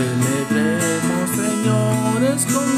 Celebremos, señores, con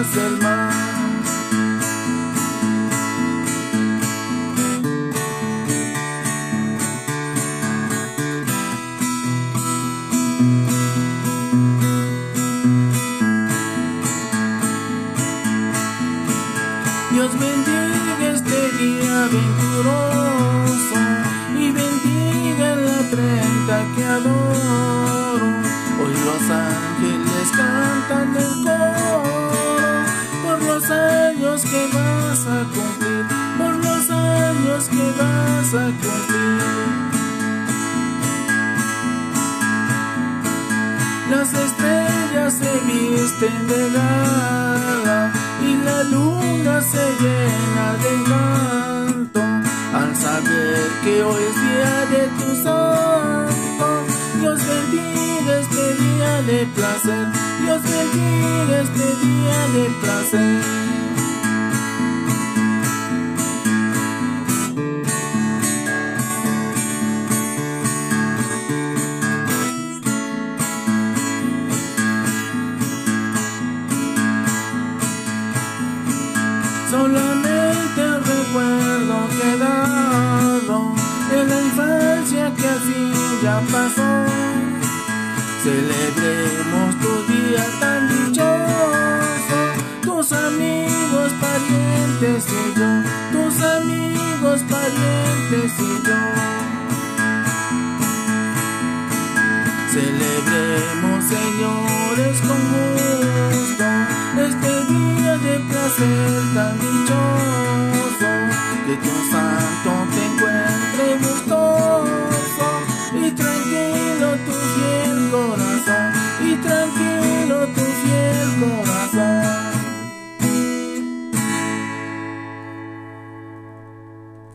Dios bendiga este día venturoso y bendiga la treinta que adoro. Hoy los ángeles cantan años que vas a cumplir, por los años que vas a cumplir. Las estrellas se visten de gala y la luna se llena de encanto al saber que hoy es día de tu santo. Dios bendiga este día de placer, Dios bendiga este día de placer. Solamente recuerdo quedado en la infancia que así ya pasó. Celebremos tu día tan dichoso, tus amigos, parientes y yo, tus amigos, parientes y yo. Celebremos, señores, con gusto placer tan dichoso que tu santo